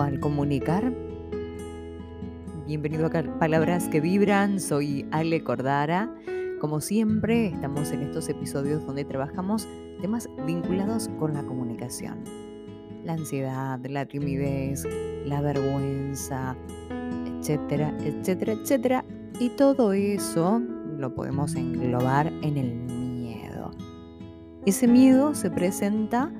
al comunicar? Bienvenido a Palabras que Vibran, soy Ale Cordara. Como siempre, estamos en estos episodios donde trabajamos temas vinculados con la comunicación. La ansiedad, la timidez, la vergüenza, etcétera, etcétera, etcétera. Y todo eso lo podemos englobar en el miedo. Ese miedo se presenta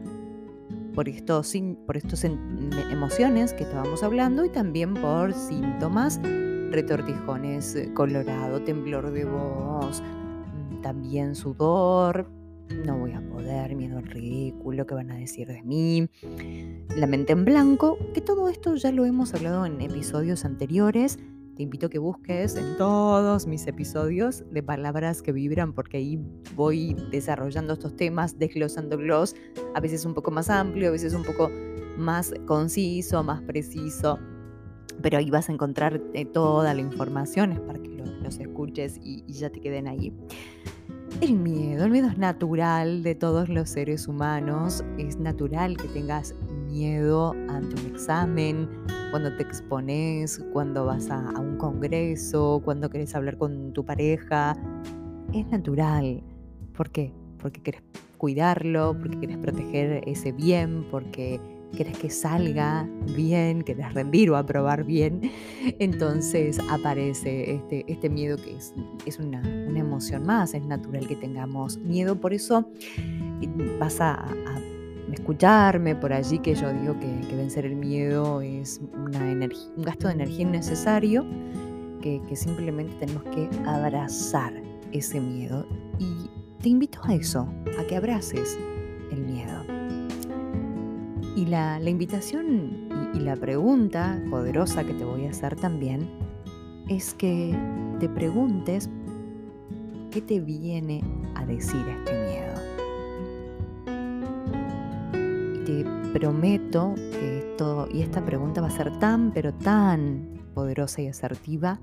por estos, por estos emociones que estábamos hablando y también por síntomas, retortijones eh, colorado, temblor de voz, mm, también sudor, no voy a poder, miedo al ridículo, qué van a decir de mí, la mente en blanco, que todo esto ya lo hemos hablado en episodios anteriores te invito a que busques en todos mis episodios de palabras que vibran, porque ahí voy desarrollando estos temas, desglosándolos, a veces un poco más amplio, a veces un poco más conciso, más preciso. Pero ahí vas a encontrar eh, toda la información, es para que los escuches y, y ya te queden ahí. El miedo, el miedo es natural de todos los seres humanos, es natural que tengas miedo ante un examen, cuando te expones, cuando vas a, un congreso, cuando quieres hablar con tu pareja. Es natural. ¿Por qué? Porque quieres cuidarlo, porque quieres proteger ese bien, porque quieres que salga bien, quieres rendir o aprobar bien. Entonces aparece este, este miedo que es, es una, una, emoción más, es natural que tengamos miedo. Por eso eh, vas a, a escucharme por allí que yo digo que, vencer el miedo es una un gasto de energía innecesario, que, simplemente tenemos que abrazar ese miedo. Y te invito a eso, a que abraces el miedo. Y la, la invitación y, y la pregunta poderosa que te voy a hacer también es que te preguntes qué te viene a decir este miedo. Te prometo que esto y esta pregunta va a ser tan, pero tan poderosa y asertiva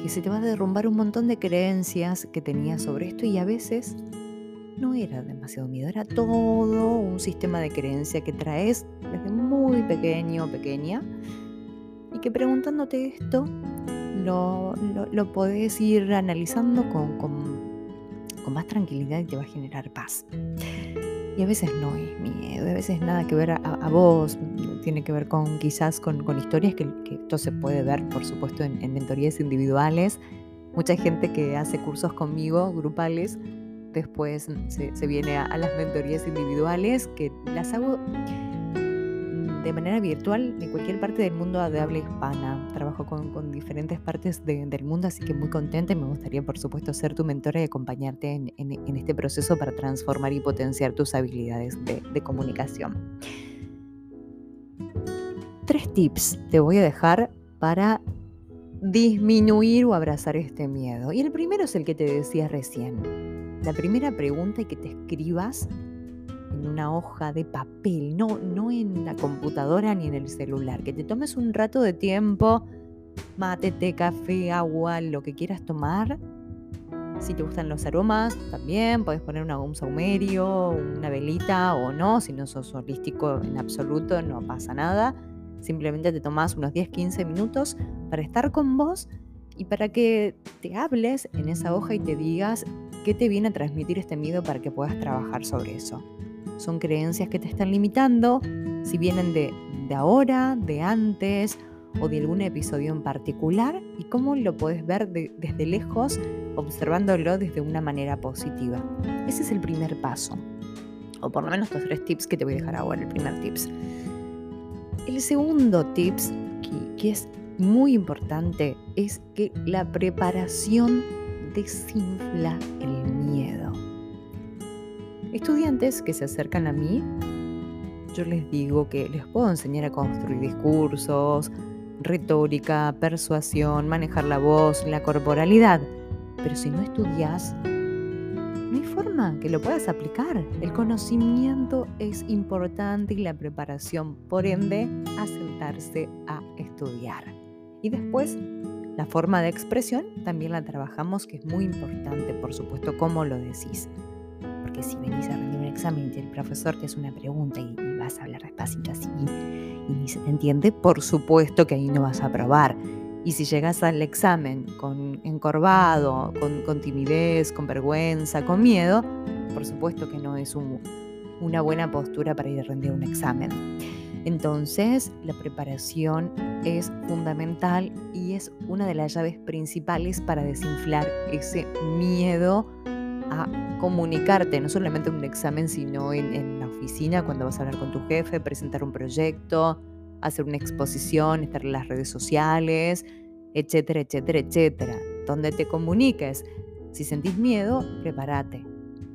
que se te va a derrumbar un montón de creencias que tenías sobre esto y a veces no era demasiado miedo, era todo un sistema de creencia que traes desde muy pequeño o pequeña y que preguntándote esto lo, lo, podés ir analizando con, con más tranquilidad y te va a generar paz. Y a veces no es miedo, a veces nada que ver a, vos, tiene que ver con quizás con, historias que, esto se puede ver, por supuesto, en, mentorías individuales. Mucha gente que hace cursos conmigo, grupales, después se, viene a, las mentorías individuales, que las hago de manera virtual de cualquier parte del mundo de habla hispana. Trabajo con, diferentes partes del mundo, así que muy contenta y me gustaría, por supuesto, ser tu mentora y acompañarte en, este proceso para transformar y potenciar tus habilidades de, de comunicación. Tres tips te voy a dejar para disminuir o abrazar este miedo. Y el primero es el que te decía recién. La primera pregunta es que te escribas en una hoja de papel, no, no en la computadora ni en el celular, que te tomes un rato de tiempo, mate, café, agua, lo que quieras tomar. Si te gustan los aromas, también puedes poner una, un saumerio, una velita o no. Si no sos holístico en absoluto, no pasa nada. Simplemente te tomas unos 10-15 minutos para estar con vos y para que te hables en esa hoja y te digas qué te viene a transmitir este miedo para que puedas trabajar sobre eso son creencias que te están limitando, si vienen de, ahora, de antes o de algún episodio en particular y cómo lo puedes ver desde lejos, observándolo desde una manera positiva. Ese es el primer paso, o por lo menos los tres tips que te voy a dejar ahora, el primer tips. El segundo tips, que es muy importante, es que la preparación desinfla el miedo. Estudiantes que se acercan a mí, yo les digo que les puedo enseñar a construir discursos, retórica, persuasión, manejar la voz, la corporalidad, pero si no estudias, no hay forma que lo puedas aplicar. El conocimiento es importante y la preparación, por ende, a sentarse a estudiar. Y después, la forma de expresión también la trabajamos, que es muy importante, por supuesto, cómo lo decís si venís a rendir un examen y el profesor te hace una pregunta y, vas a hablar despacito así y ni se te entiende, por supuesto que ahí no vas a aprobar. Y si llegas al examen con encorvado, con, timidez, con vergüenza, con miedo, por supuesto que no es una buena postura para ir a rendir un examen. Entonces, la preparación es fundamental y es una de las llaves principales para desinflar ese miedo a comunicarte, no solamente en un examen, sino en, la oficina, cuando vas a hablar con tu jefe, presentar un proyecto, hacer una exposición, estar en las redes sociales, etcétera, etcétera, etcétera. Donde te comuniques. Si sentís miedo, prepárate.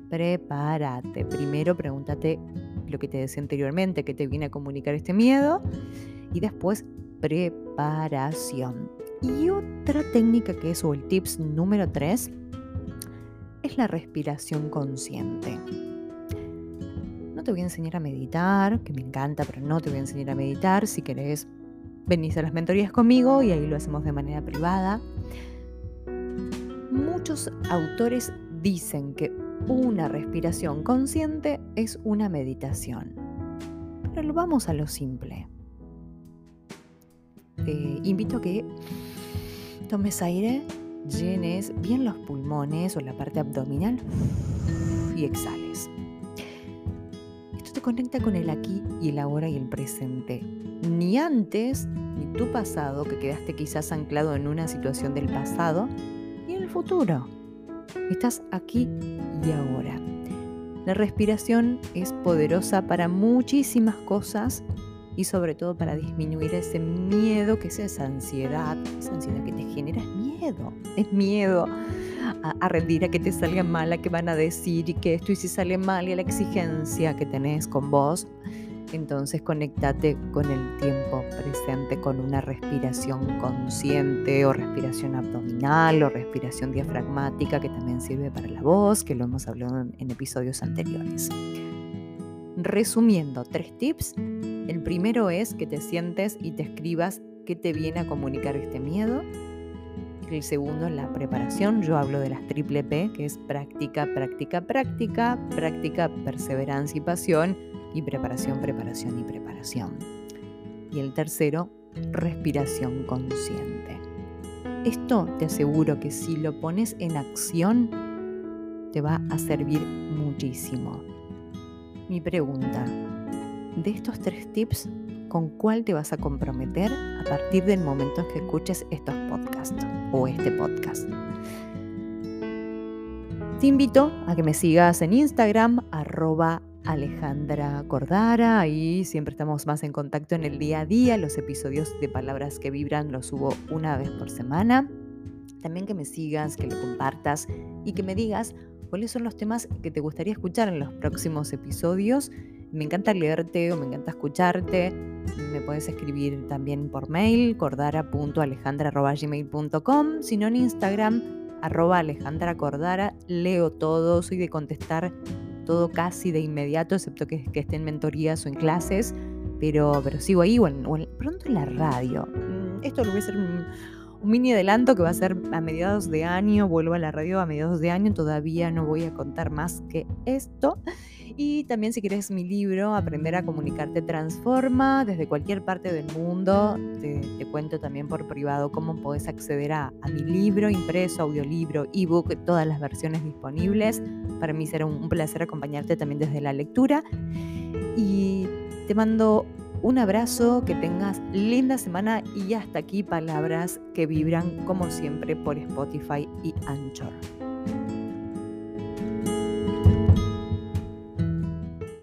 Prepárate. Primero pregúntate lo que te decía anteriormente, que te viene a comunicar este miedo. Y después, preparación. Y otra técnica que es, o el tips número 3, es la respiración consciente. No te voy a enseñar a meditar, que me encanta, pero no te voy a enseñar a meditar. Si querés, venís a las mentorías conmigo y ahí lo hacemos de manera privada. Muchos autores dicen que una respiración consciente es una meditación. Pero vamos a lo simple. Te invito a que tomes aire, llenes bien los pulmones o la parte abdominal y exhales. Esto te conecta con el aquí y el ahora y el presente. Ni antes ni tu pasado, que quedaste quizás anclado en una situación del pasado, ni en el futuro. Estás aquí y ahora. La respiración es poderosa para muchísimas cosas y sobre todo para disminuir ese miedo que es esa ansiedad, esa ansiedad que te genera es miedo, es miedo a, a, rendir, a que te salga mal, a que van a decir y que esto y si sale mal y a la exigencia que tenés con vos entonces conéctate con el tiempo presente, con una respiración consciente o respiración abdominal o respiración diafragmática que también sirve para la voz, que lo hemos hablado en, episodios anteriores. Resumiendo, tres tips. El primero es que te sientes y te escribas qué te viene a comunicar este miedo. El segundo, la preparación. Yo hablo de las triple P, que es práctica, práctica, práctica, práctica, perseverancia y pasión y preparación, preparación y preparación. Y el tercero, respiración consciente. Esto te aseguro que si lo pones en acción, te va a servir muchísimo. Mi pregunta, de estos tres tips, ¿con cuál te vas a comprometer a partir del momento en que escuches estos podcasts o este podcast? Te invito a que me sigas en Instagram, arroba Alejandra Cordara. Ahí siempre estamos más en contacto en el día a día. Los episodios de Palabras que Vibran los subo una vez por semana. También que me sigas, que lo compartas y que me digas cuáles son los temas que te gustaría escuchar en los próximos episodios. Me encanta leerte o me encanta escucharte. Me puedes escribir también por mail, cordara.alejandra.gmail.com, sino en Instagram, arroba Alejandra Cordara. Leo todo, soy de contestar todo casi de inmediato, excepto que, esté en mentorías o en clases, pero, pero sigo ahí o, pronto en la radio. Mm, esto lo voy a hacer un, un, mini adelanto que va a ser a mediados de año, vuelvo a la radio a mediados de año, todavía no voy a contar más que esto. Y también si quieres mi libro, Aprender a Comunicarte Transforma, desde cualquier parte del mundo, te, cuento también por privado cómo puedes acceder a, mi libro, impreso, audiolibro, ebook, todas las versiones disponibles. Para mí será un, placer acompañarte también desde la lectura. Y te mando un abrazo, que tengas linda semana y hasta aquí palabras que vibran como siempre por Spotify y Anchor.